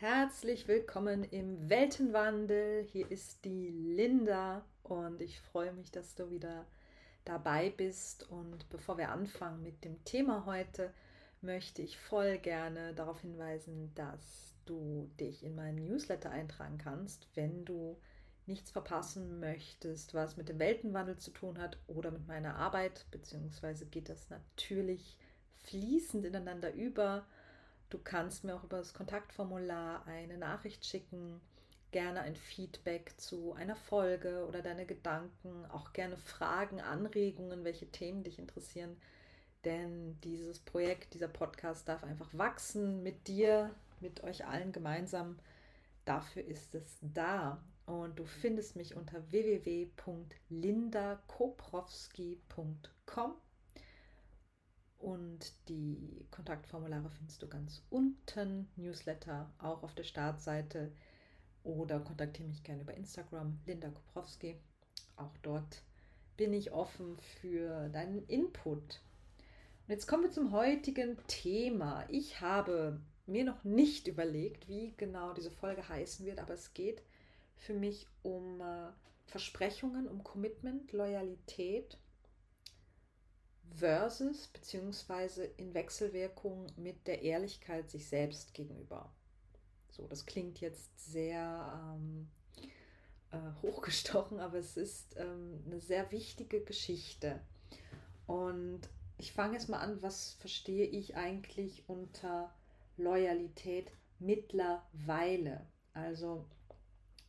Herzlich willkommen im Weltenwandel. Hier ist die Linda und ich freue mich, dass du wieder dabei bist. Und bevor wir anfangen mit dem Thema heute, möchte ich voll gerne darauf hinweisen, dass du dich in meinen Newsletter eintragen kannst, wenn du nichts verpassen möchtest, was mit dem Weltenwandel zu tun hat oder mit meiner Arbeit, beziehungsweise geht das natürlich fließend ineinander über. Du kannst mir auch über das Kontaktformular eine Nachricht schicken, gerne ein Feedback zu einer Folge oder deine Gedanken, auch gerne Fragen, Anregungen, welche Themen dich interessieren. Denn dieses Projekt, dieser Podcast darf einfach wachsen mit dir, mit euch allen gemeinsam. Dafür ist es da. Und du findest mich unter www.lindakoprowski.com und die Kontaktformulare findest du ganz unten, Newsletter auch auf der Startseite oder kontaktiere mich gerne über Instagram, Linda Koprowski. Auch dort bin ich offen für deinen Input. Und jetzt kommen wir zum heutigen Thema. Ich habe mir noch nicht überlegt, wie genau diese Folge heißen wird, aber es geht für mich um äh, Versprechungen, um Commitment, Loyalität versus beziehungsweise in Wechselwirkung mit der Ehrlichkeit sich selbst gegenüber. So, das klingt jetzt sehr ähm, äh, hochgestochen, aber es ist ähm, eine sehr wichtige Geschichte. Und ich fange jetzt mal an, was verstehe ich eigentlich unter Loyalität mittlerweile? Also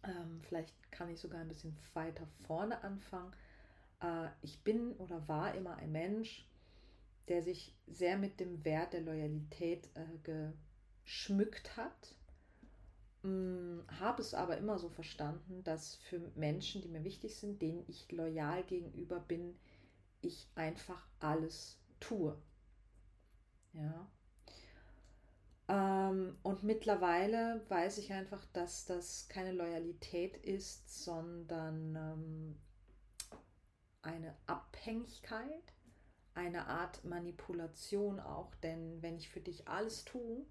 ähm, vielleicht kann ich sogar ein bisschen weiter vorne anfangen ich bin oder war immer ein Mensch, der sich sehr mit dem Wert der Loyalität äh, geschmückt hat. Mm, habe es aber immer so verstanden, dass für Menschen, die mir wichtig sind, denen ich loyal gegenüber bin, ich einfach alles tue. Ja. Ähm, und mittlerweile weiß ich einfach, dass das keine Loyalität ist, sondern ähm, eine Abhängigkeit, eine Art Manipulation auch, denn wenn ich für dich alles tue,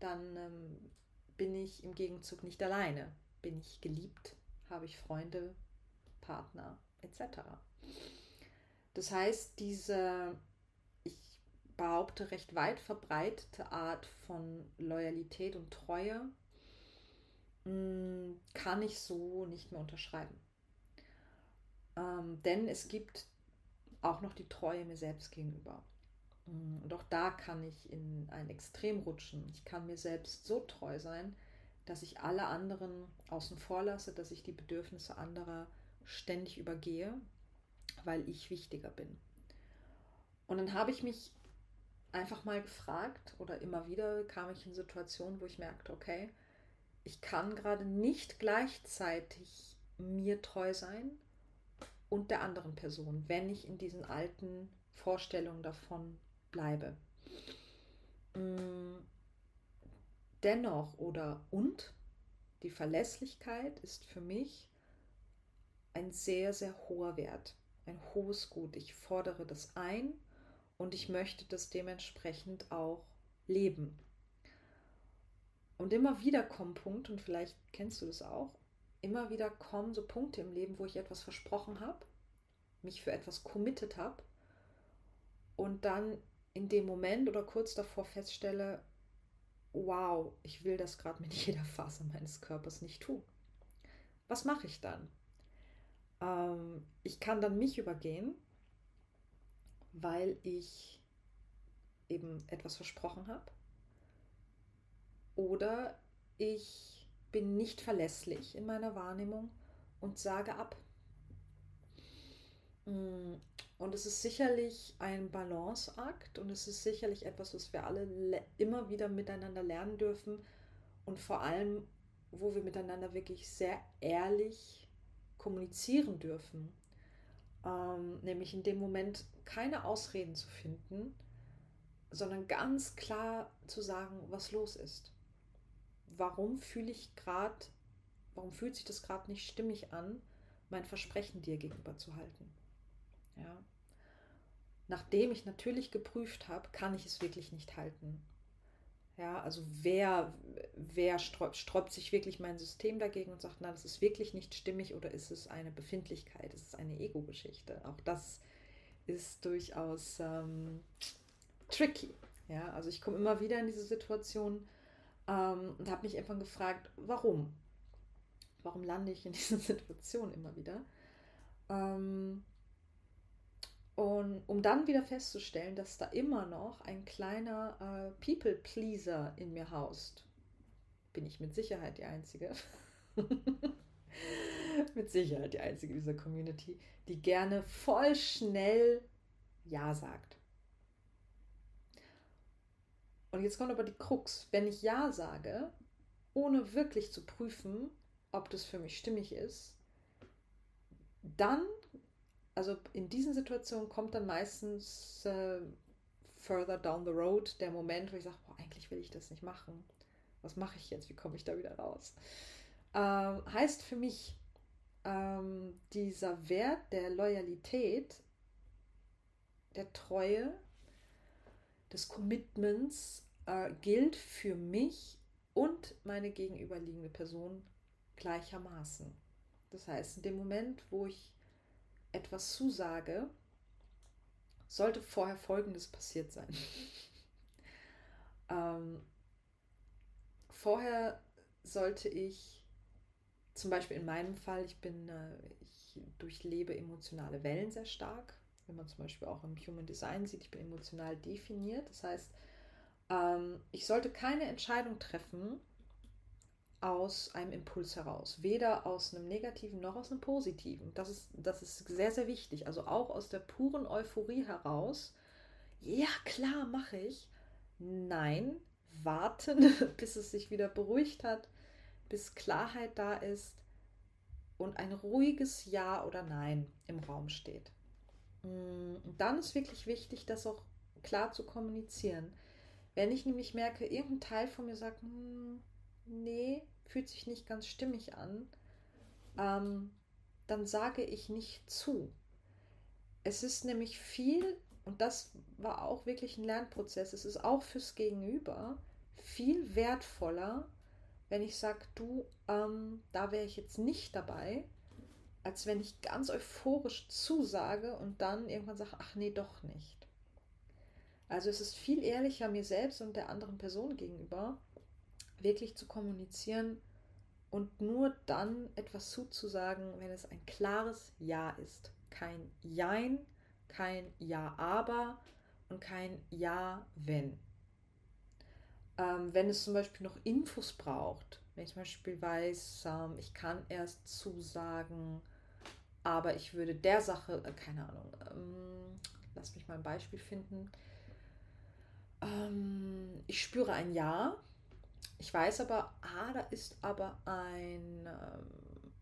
dann ähm, bin ich im Gegenzug nicht alleine. Bin ich geliebt, habe ich Freunde, Partner etc. Das heißt, diese, ich behaupte, recht weit verbreitete Art von Loyalität und Treue mm, kann ich so nicht mehr unterschreiben. Ähm, denn es gibt auch noch die Treue mir selbst gegenüber. Mm, und auch da kann ich in ein Extrem rutschen. Ich kann mir selbst so treu sein, dass ich alle anderen außen vor lasse, dass ich die Bedürfnisse anderer ständig übergehe, weil ich wichtiger bin. Und dann habe ich mich einfach mal gefragt oder immer wieder kam ich in Situationen, wo ich merkte, okay, ich kann gerade nicht gleichzeitig mir treu sein und der anderen Person, wenn ich in diesen alten Vorstellungen davon bleibe. Mm, dennoch oder und die Verlässlichkeit ist für mich ein sehr, sehr hoher Wert, ein hohes Gut. Ich fordere das ein und ich möchte das dementsprechend auch leben. Und immer wieder kommt Punkt, und vielleicht kennst du das auch, immer wieder kommen so Punkte im Leben, wo ich etwas versprochen habe, mich für etwas committed habe und dann in dem Moment oder kurz davor feststelle, wow, ich will das gerade mit jeder Phase meines Körpers nicht tun. Was mache ich dann? Ähm, ich kann dann mich übergehen, weil ich eben etwas versprochen habe. Oder ich bin nicht verlässlich in meiner Wahrnehmung und sage ab. Mm, und es ist sicherlich ein Balanceakt und es ist sicherlich etwas, was wir alle immer wieder miteinander lernen dürfen und vor allem, wo wir miteinander wirklich sehr ehrlich kommunizieren dürfen. Ähm, nämlich in dem Moment keine Ausreden zu finden, sondern ganz klar zu sagen, was los ist warum fühle ich gerade, warum fühlt sich das gerade nicht stimmig an, mein Versprechen dir gegenüber zu halten. Ja. Nachdem ich natürlich geprüft habe, kann ich es wirklich nicht halten. Ja, also wer, wer sträubt, sträubt sich wirklich mein System dagegen und sagt, na, das ist wirklich nicht stimmig oder ist es eine Befindlichkeit, ist es eine Ego-Geschichte? Auch das ist durchaus ähm, tricky. Ja, also ich komme immer wieder in diese Situation ähm, und habe mich einfach gefragt, warum? Warum lande ich in dieser Situation immer wieder? Ähm, und um dann wieder festzustellen, dass da immer noch ein kleiner äh, People-Pleaser in mir haust, bin ich mit Sicherheit die Einzige. mit Sicherheit die Einzige dieser Community, die gerne voll schnell Ja sagt. Und jetzt kommt aber die Krux. Wenn ich Ja sage, ohne wirklich zu prüfen, ob das für mich stimmig ist, dann also in diesen Situationen kommt dann meistens äh, further down the road der Moment, wo ich sage, eigentlich will ich das nicht machen. Was mache ich jetzt? Wie komme ich da wieder raus? Ähm, heißt für mich, ähm, dieser Wert der Loyalität, der Treue, des Commitments äh, gilt für mich und meine gegenüberliegende Person gleichermaßen. Das heißt, in dem Moment, wo ich etwas zusage, sollte vorher Folgendes passiert sein. ähm, vorher sollte ich, zum Beispiel in meinem Fall, ich bin, äh, ich durchlebe emotionale Wellen sehr stark. Wenn man zum Beispiel auch im Human Design sieht, ich bin emotional definiert. Das heißt, ähm, ich sollte keine Entscheidung treffen, aus einem Impuls heraus, weder aus einem negativen noch aus einem positiven. Das ist, das ist sehr, sehr wichtig. Also auch aus der puren Euphorie heraus, ja klar, mache ich. Nein, warten, bis es sich wieder beruhigt hat, bis Klarheit da ist und ein ruhiges Ja oder Nein im Raum steht. Mm, und dann ist wirklich wichtig, das auch klar zu kommunizieren. Wenn ich nämlich merke, irgendein Teil von mir sagt, hm, nee, fühlt sich nicht ganz stimmig an, ähm, dann sage ich nicht zu. Es ist nämlich viel, und das war auch wirklich ein Lernprozess, es ist auch fürs Gegenüber viel wertvoller, wenn ich sage, du, ähm, da wäre ich jetzt nicht dabei, als wenn ich ganz euphorisch zusage und dann irgendwann sage, ach nee, doch nicht. Also es ist viel ehrlicher mir selbst und der anderen Person gegenüber, wirklich zu kommunizieren und nur dann etwas zuzusagen, wenn es ein klares Ja ist. Kein Jein, kein Ja aber und kein Ja wenn. Ähm, wenn es zum Beispiel noch Infos braucht, wenn ich zum Beispiel weiß, ähm, ich kann erst zusagen, aber ich würde der Sache, äh, keine Ahnung, ähm, lass mich mal ein Beispiel finden. Ähm, ich spüre ein Ja, ich weiß aber, ah, da ist aber ein, ähm,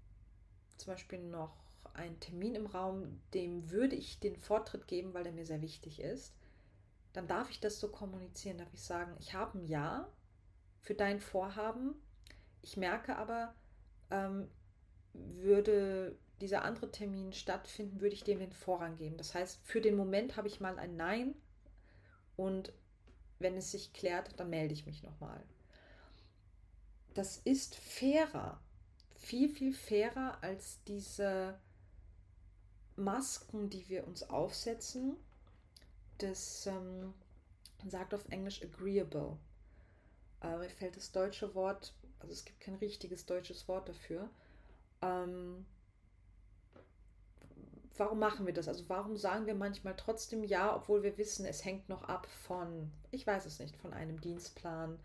zum Beispiel noch ein Termin im Raum, dem würde ich den Vortritt geben, weil der mir sehr wichtig ist. Dann darf ich das so kommunizieren, darf ich sagen, ich habe ein Ja für dein Vorhaben. Ich merke aber, ähm, würde dieser andere Termin stattfinden, würde ich dem den Vorrang geben. Das heißt, für den Moment habe ich mal ein Nein und wenn es sich klärt, dann melde ich mich nochmal das ist fairer, viel, viel fairer als diese Masken, die wir uns aufsetzen. Das ähm, sagt auf Englisch agreeable. Äh, mir fällt das deutsche Wort, also es gibt kein richtiges deutsches Wort dafür. Ähm, warum machen wir das? Also warum sagen wir manchmal trotzdem ja, obwohl wir wissen, es hängt noch ab von, ich weiß es nicht, von einem Dienstplan,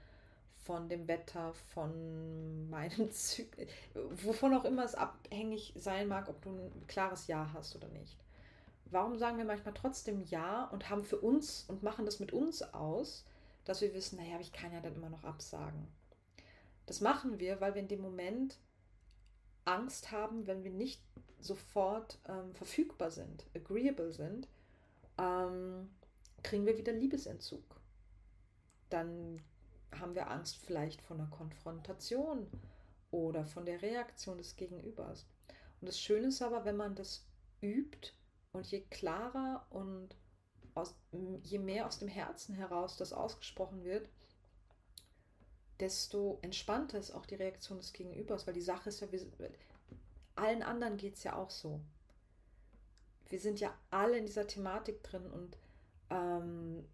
von dem Wetter, von meinem Zyklus, wovon auch immer es abhängig sein mag, ob du ein klares Ja hast oder nicht. Warum sagen wir manchmal trotzdem Ja und haben für uns und machen das mit uns aus, dass wir wissen, naja, ich kann ja dann immer noch absagen. Das machen wir, weil wir in dem Moment Angst haben, wenn wir nicht sofort ähm, verfügbar sind, agreeable sind, ähm, kriegen wir wieder Liebesentzug. Dann haben wir Angst vielleicht vor einer Konfrontation oder von der Reaktion des Gegenübers. Und das Schöne ist aber, wenn man das übt und je klarer und aus, je mehr aus dem Herzen heraus das ausgesprochen wird, desto entspannter ist auch die Reaktion des Gegenübers, weil die Sache ist ja, wir, allen anderen geht es ja auch so. Wir sind ja alle in dieser Thematik drin und ähm,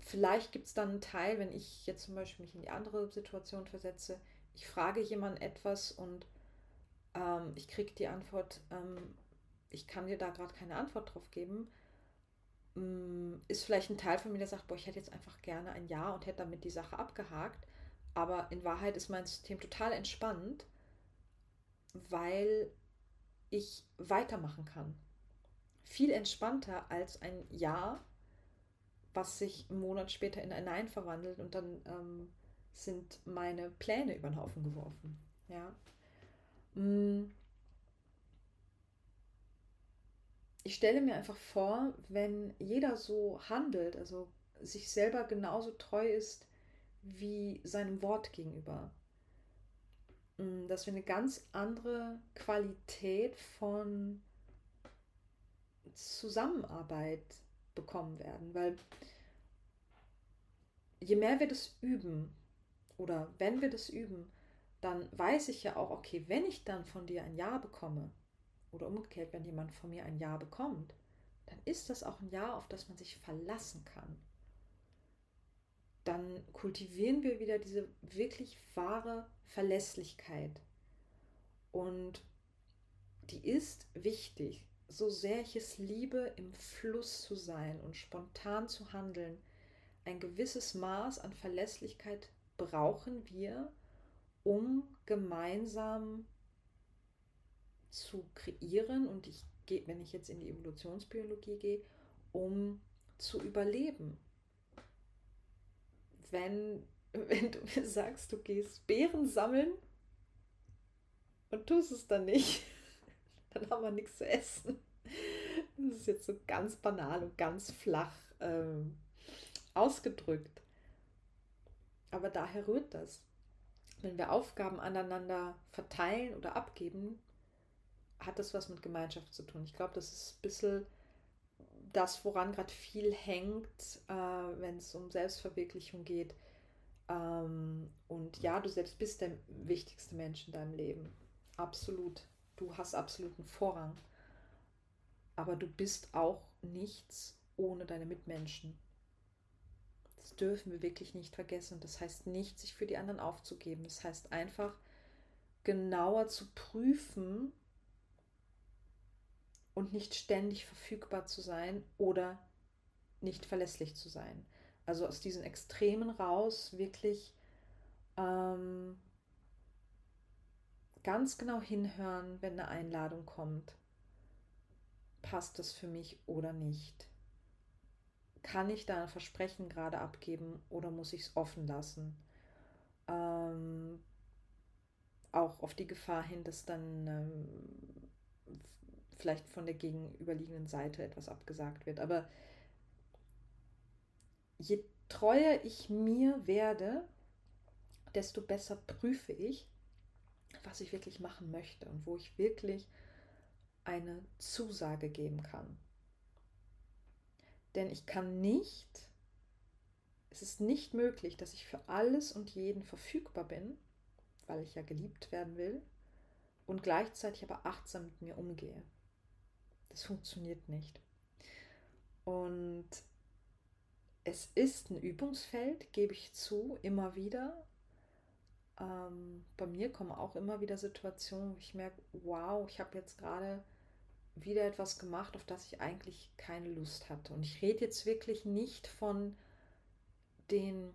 vielleicht gibt es dann einen Teil, wenn ich jetzt zum Beispiel mich in die andere Situation versetze, ich frage jemanden etwas und ähm, ich kriege die Antwort, ähm, ich kann dir da gerade keine Antwort drauf geben, mm, ist vielleicht ein Teil von mir, der sagt, boah, ich hätte jetzt einfach gerne ein Ja und hätte damit die Sache abgehakt. Aber in Wahrheit ist mein System total entspannt, weil ich weitermachen kann. Viel entspannter als ein Ja, was sich einen Monat später in ein Nein verwandelt und dann ähm, sind meine Pläne über den Haufen geworfen. Ja. Mm. Ich stelle mir einfach vor, wenn jeder so handelt, also sich selber genauso treu ist wie seinem Wort gegenüber, mm, dass wir eine ganz andere Qualität von Zusammenarbeit bekommen werden. Weil je mehr wir das üben oder wenn wir das üben, dann weiß ich ja auch, okay, wenn ich dann von dir ein Ja bekomme oder umgekehrt, wenn jemand von mir ein Ja bekommt, dann ist das auch ein Ja, auf das man sich verlassen kann. Dann kultivieren wir wieder diese wirklich wahre Verlässlichkeit. Und die ist wichtig so sehr ich es liebe, im Fluss zu sein und spontan zu handeln, ein gewisses Maß an Verlässlichkeit brauchen wir, um gemeinsam zu kreieren und ich gehe, wenn ich jetzt in die Evolutionsbiologie gehe, um zu überleben. Wenn, wenn du mir sagst, du gehst Beeren sammeln und tust es dann nicht, dann haben wir nichts zu essen. Das ist jetzt so ganz banal und ganz flach ähm, ausgedrückt. Aber daher rührt das. Wenn wir Aufgaben aneinander verteilen oder abgeben, hat das was mit Gemeinschaft zu tun. Ich glaube, das ist ein bisschen das, woran gerade viel hängt, äh, wenn es um Selbstverwirklichung geht. Ähm, und ja, du selbst bist der wichtigste Mensch in deinem Leben. Absolut du hast absoluten Vorrang. Aber du bist auch nichts ohne deine Mitmenschen. Das dürfen wir wirklich nicht vergessen. Das heißt nicht, sich für die anderen aufzugeben. Das heißt einfach, genauer zu prüfen und nicht ständig verfügbar zu sein oder nicht verlässlich zu sein. Also aus diesen Extremen raus wirklich ähm, ganz genau hinhören, wenn eine Einladung kommt. Passt das für mich oder nicht? Kann ich da ein Versprechen gerade abgeben oder muss ich es offen lassen? Ähm, auch auf die Gefahr hin, dass dann ähm, vielleicht von der gegenüberliegenden Seite etwas abgesagt wird. Aber je treuer ich mir werde, desto besser prüfe ich, was ich wirklich machen möchte und wo ich wirklich eine Zusage geben kann. Denn ich kann nicht, es ist nicht möglich, dass ich für alles und jeden verfügbar bin, weil ich ja geliebt werden will und gleichzeitig aber achtsam mit mir umgehe. Das funktioniert nicht. Und es ist ein Übungsfeld, gebe ich zu, immer wieder. Ähm, bei mir kommen auch immer wieder Situationen, wo ich merke, wow, ich habe jetzt gerade wieder etwas gemacht, auf das ich eigentlich keine Lust hatte. Und ich rede jetzt wirklich nicht von den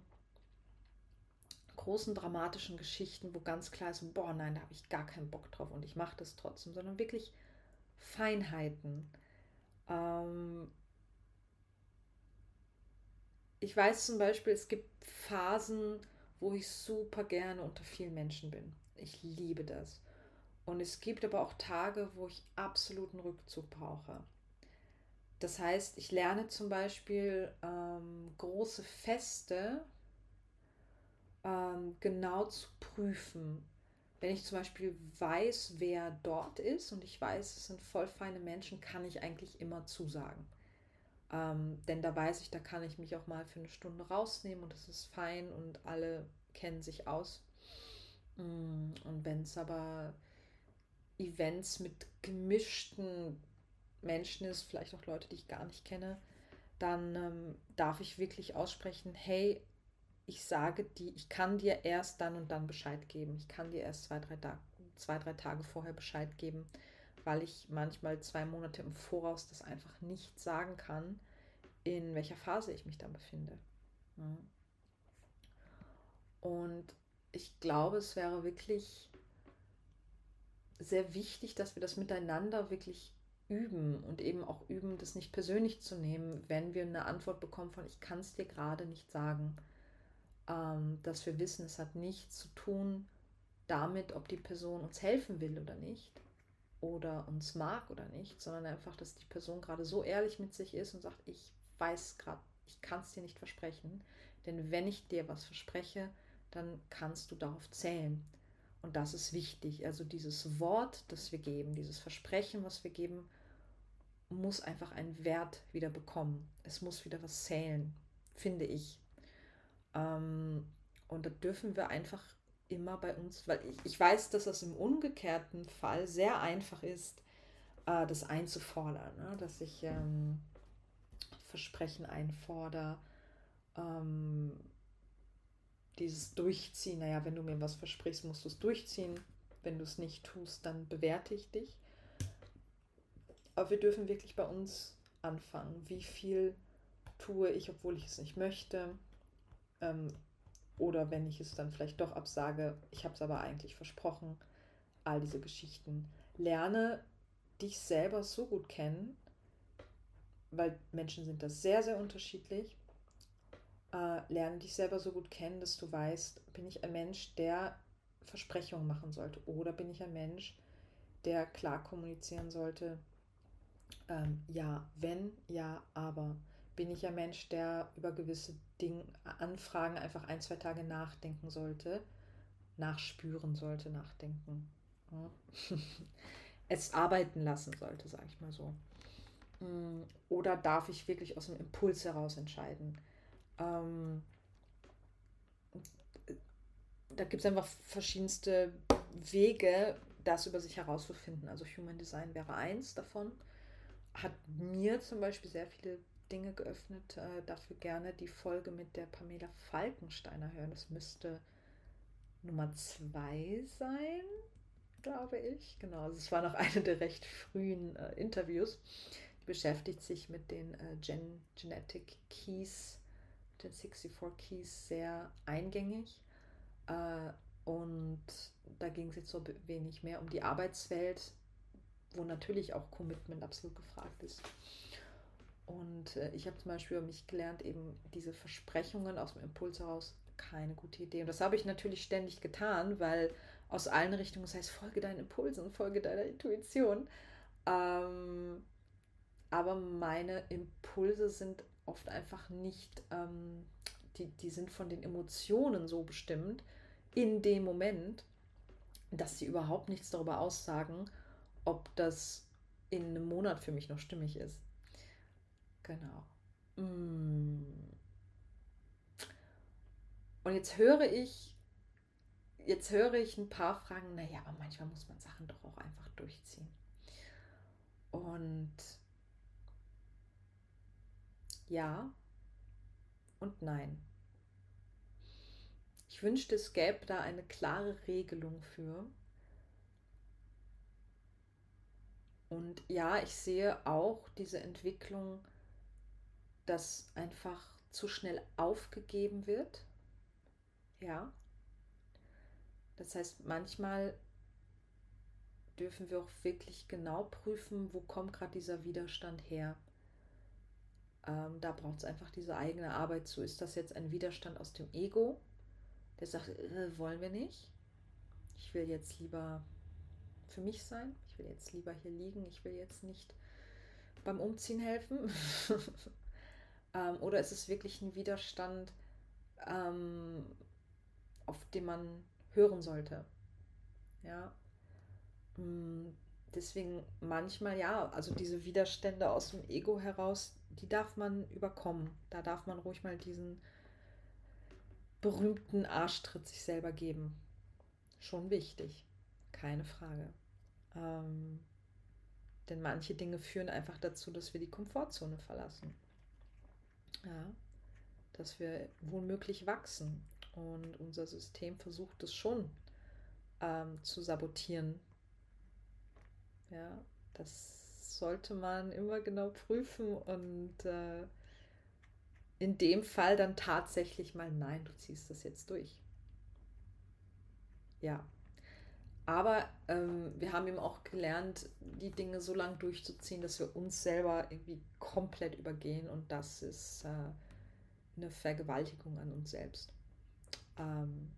großen dramatischen Geschichten, wo ganz klar ist, boah, nein, da habe ich gar keinen Bock drauf und ich mache das trotzdem, sondern wirklich Feinheiten. Ähm ich weiß zum Beispiel, es gibt Phasen, wo ich super gerne unter vielen Menschen bin. Ich liebe das. Und es gibt aber auch Tage, wo ich absoluten Rückzug brauche. Das heißt, ich lerne zum Beispiel ähm, große Feste ähm, genau zu prüfen. Wenn ich zum Beispiel weiß, wer dort ist und ich weiß, es sind voll feine Menschen, kann ich eigentlich immer zusagen. Ähm, denn da weiß ich, da kann ich mich auch mal für eine Stunde rausnehmen und es ist fein und alle kennen sich aus. Mm, und wenn es aber Events mit gemischten Menschen ist, vielleicht auch Leute, die ich gar nicht kenne, dann ähm, darf ich wirklich aussprechen, hey, ich sage die, ich kann dir erst dann und dann Bescheid geben. Ich kann dir erst zwei, drei, Tag, zwei, drei Tage vorher Bescheid geben, weil ich manchmal zwei Monate im Voraus das einfach nicht sagen kann, in welcher Phase ich mich dann befinde. Ja. Und ich glaube, es wäre wirklich sehr wichtig, dass wir das miteinander wirklich üben und eben auch üben, das nicht persönlich zu nehmen, wenn wir eine Antwort bekommen von ich kann es dir gerade nicht sagen. Ähm, dass wir wissen, es hat nichts zu tun damit, ob die Person uns helfen will oder nicht oder uns mag oder nicht, sondern einfach, dass die Person gerade so ehrlich mit sich ist und sagt, ich weiß gerade, ich kann es dir nicht versprechen, denn wenn ich dir was verspreche, dann kannst du darauf zählen. Und das ist wichtig. Also dieses Wort, das wir geben, dieses Versprechen, was wir geben, muss einfach einen Wert wieder bekommen. Es muss wieder was zählen, finde ich. Ähm, und da dürfen wir einfach immer bei uns, weil ich, ich weiß, dass das im umgekehrten Fall sehr einfach ist, äh, das einzufordern, ne? dass ich ähm, Versprechen einfordere, ähm, dieses Durchziehen, naja, wenn du mir was versprichst, musst du es durchziehen. Wenn du es nicht tust, dann bewerte ich dich. Aber wir dürfen wirklich bei uns anfangen. Wie viel tue ich, obwohl ich es nicht möchte? Ähm, oder wenn ich es dann vielleicht doch absage, ich habe es aber eigentlich versprochen. All diese Geschichten. Lerne dich selber so gut kennen, weil Menschen sind da sehr, sehr unterschiedlich äh, lerne dich selber so gut kennen, dass du weißt, bin ich ein Mensch, der Versprechungen machen sollte oder bin ich ein Mensch, der klar kommunizieren sollte, ähm, ja, wenn, ja, aber bin ich ein Mensch, der über gewisse Dinge, Anfragen einfach ein, zwei Tage nachdenken sollte, nachspüren sollte, nachdenken. Ja. es arbeiten lassen sollte, sage ich mal so. Mm, oder darf ich wirklich aus dem Impuls heraus entscheiden? Ähm, da gibt es einfach verschiedenste Wege, das über sich herauszufinden. Also Human Design wäre eins davon. Hat mir zum Beispiel sehr viele Dinge geöffnet. Äh, dafür gerne die Folge mit der Pamela Falkensteiner hören. Das müsste Nummer zwei sein, glaube ich. Genau, also es war noch eine der recht frühen äh, Interviews. Die beschäftigt sich mit den äh, Gen Genetic Keys den 64 Keys sehr eingängig. Äh, und da ging es jetzt so wenig mehr um die Arbeitswelt, wo natürlich auch Commitment absolut gefragt ist. Und äh, ich habe zum Beispiel über mich gelernt, eben diese Versprechungen aus dem Impuls heraus, keine gute Idee. Und das habe ich natürlich ständig getan, weil aus allen Richtungen, das heißt, folge deinen Impulsen, folge deiner Intuition. Ähm, aber meine Impulse sind oft einfach nicht, ähm, die, die sind von den Emotionen so bestimmt in dem Moment, dass sie überhaupt nichts darüber aussagen, ob das in einem Monat für mich noch stimmig ist. Genau. Mm. Und jetzt höre ich, jetzt höre ich ein paar Fragen, naja, aber manchmal muss man Sachen doch auch einfach durchziehen. Und ja und nein. Ich wünschte, es gäbe da eine klare Regelung für. Und ja, ich sehe auch diese Entwicklung, dass einfach zu schnell aufgegeben wird. Ja. Das heißt, manchmal dürfen wir auch wirklich genau prüfen, wo kommt gerade dieser Widerstand her. Ähm, da braucht es einfach diese eigene Arbeit zu. Ist das jetzt ein Widerstand aus dem Ego, der sagt, äh, wollen wir nicht? Ich will jetzt lieber für mich sein. Ich will jetzt lieber hier liegen. Ich will jetzt nicht beim Umziehen helfen. ähm, oder ist es wirklich ein Widerstand, ähm, auf den man hören sollte? Ja. Mm, deswegen manchmal ja, also diese Widerstände aus dem Ego heraus, die darf man überkommen. Da darf man ruhig mal diesen berühmten Arschtritt sich selber geben. Schon wichtig, keine Frage. Ähm, denn manche Dinge führen einfach dazu, dass wir die Komfortzone verlassen. Ja, dass wir womöglich wachsen. Und unser System versucht es schon ähm, zu sabotieren. Ja, das sollte man immer genau prüfen und äh, in dem Fall dann tatsächlich mal, nein, du ziehst das jetzt durch. Ja. Aber ähm, wir haben eben auch gelernt, die Dinge so lange durchzuziehen, dass wir uns selber irgendwie komplett übergehen und das ist äh, eine Vergewaltigung an uns selbst. Ähm,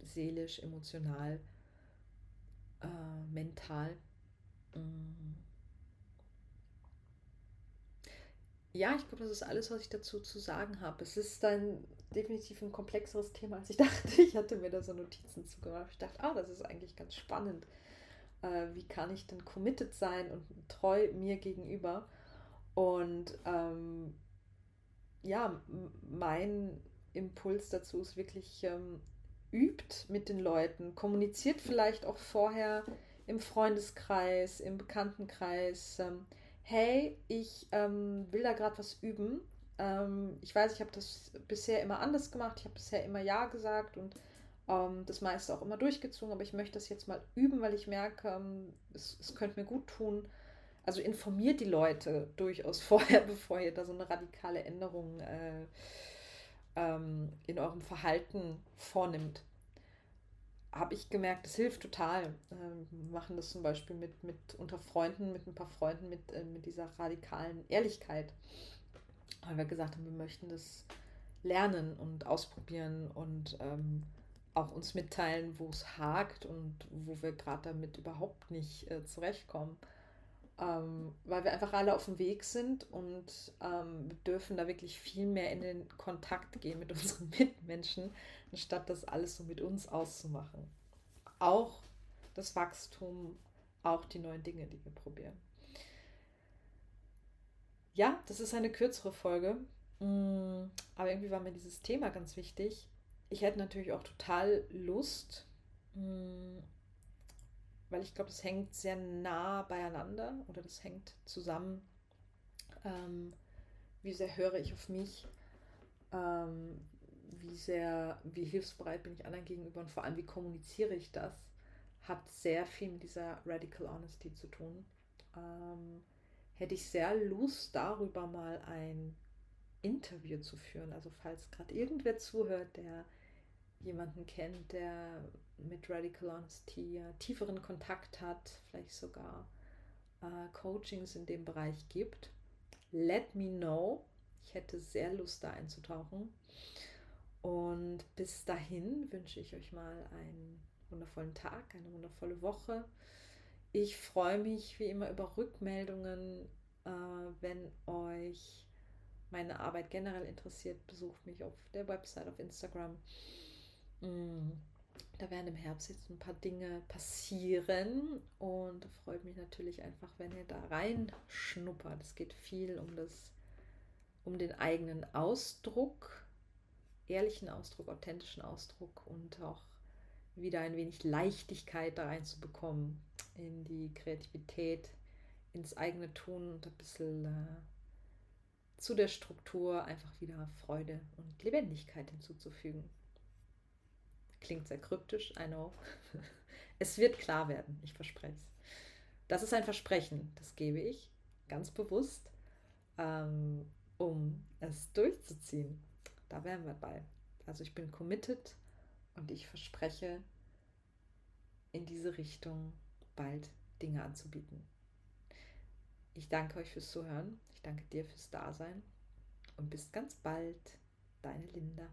seelisch, emotional, äh, mental. Mm. Ja, ich glaube, das ist alles, was ich dazu zu sagen habe. Es ist dann definitiv ein komplexeres Thema, als ich dachte. Ich hatte mir da so Notizen zugemacht. Ich dachte, ah, das ist eigentlich ganz spannend. Äh, wie kann ich denn committed sein und treu mir gegenüber? Und ähm, ja, mein Impuls dazu ist wirklich, ähm, übt mit den Leuten, kommuniziert vielleicht auch vorher im Freundeskreis, im Bekanntenkreis. Ähm, hey, ich ähm, will da gerade was üben. Ähm, ich weiß, ich habe das bisher immer anders gemacht. Ich habe bisher immer Ja gesagt und ähm, das meiste auch immer durchgezogen, aber ich möchte das jetzt mal üben, weil ich merke, ähm, es, es könnte mir gut tun. Also informiert die Leute durchaus vorher, bevor ihr da so eine radikale Änderung äh, ähm, in eurem Verhalten vornimmt habe ich gemerkt, das hilft total. Ähm, wir machen das zum Beispiel mit, mit unter Freunden, mit ein paar Freunden, mit, äh, mit dieser radikalen Ehrlichkeit. Weil wir gesagt haben, wir möchten das lernen und ausprobieren und ähm, auch uns mitteilen, wo es hakt und wo wir gerade damit überhaupt nicht äh, zurechtkommen. Ähm, weil wir einfach alle auf dem Weg sind und ähm, wir dürfen da wirklich viel mehr in den Kontakt gehen mit unseren Mitmenschen, anstatt das alles so mit uns auszumachen. Auch das Wachstum, auch die neuen Dinge, die wir probieren. Ja, das ist eine kürzere Folge, mm, aber irgendwie war mir dieses Thema ganz wichtig. Ich hätte natürlich auch total Lust, mm, weil ich glaube, das hängt sehr nah beieinander oder das hängt zusammen. Ähm, wie sehr höre ich auf mich? Ähm, wie sehr, wie hilfsbereit bin ich anderen gegenüber und vor allem, wie kommuniziere ich das, hat sehr viel mit dieser Radical Honesty zu tun. Ähm, hätte ich sehr Lust, darüber mal ein Interview zu führen. Also falls gerade irgendwer zuhört, der jemanden kennt, der mit Radical Honesty tieferen Kontakt hat, vielleicht sogar äh, Coachings in dem Bereich gibt, let me know. Ich hätte sehr Lust, da einzutauchen. Und bis dahin wünsche ich euch mal einen wundervollen Tag, eine wundervolle Woche. Ich freue mich wie immer über Rückmeldungen. Äh, wenn euch meine Arbeit generell interessiert, besucht mich auf der Website, auf Instagram. Mm, da werden im Herbst jetzt ein paar Dinge passieren und da freut mich natürlich einfach, wenn ihr da reinschnuppert. Es geht viel um das, um den eigenen Ausdruck, ehrlichen Ausdruck, authentischen Ausdruck und auch wieder ein wenig Leichtigkeit da reinzubekommen in die Kreativität, ins eigene Tun und ein bisschen äh, zu der Struktur einfach wieder Freude und Lebendigkeit hinzuzufügen. Klingt sehr kryptisch, I know. Es wird klar werden, ich verspreche es. Das ist ein Versprechen, das gebe ich ganz bewusst, ähm, um es durchzuziehen. Da wären wir bei. Also ich bin committed und ich verspreche, in diese Richtung bald Dinge anzubieten. Ich danke euch fürs Zuhören. Ich danke dir fürs Dasein und bis ganz bald, deine Linda.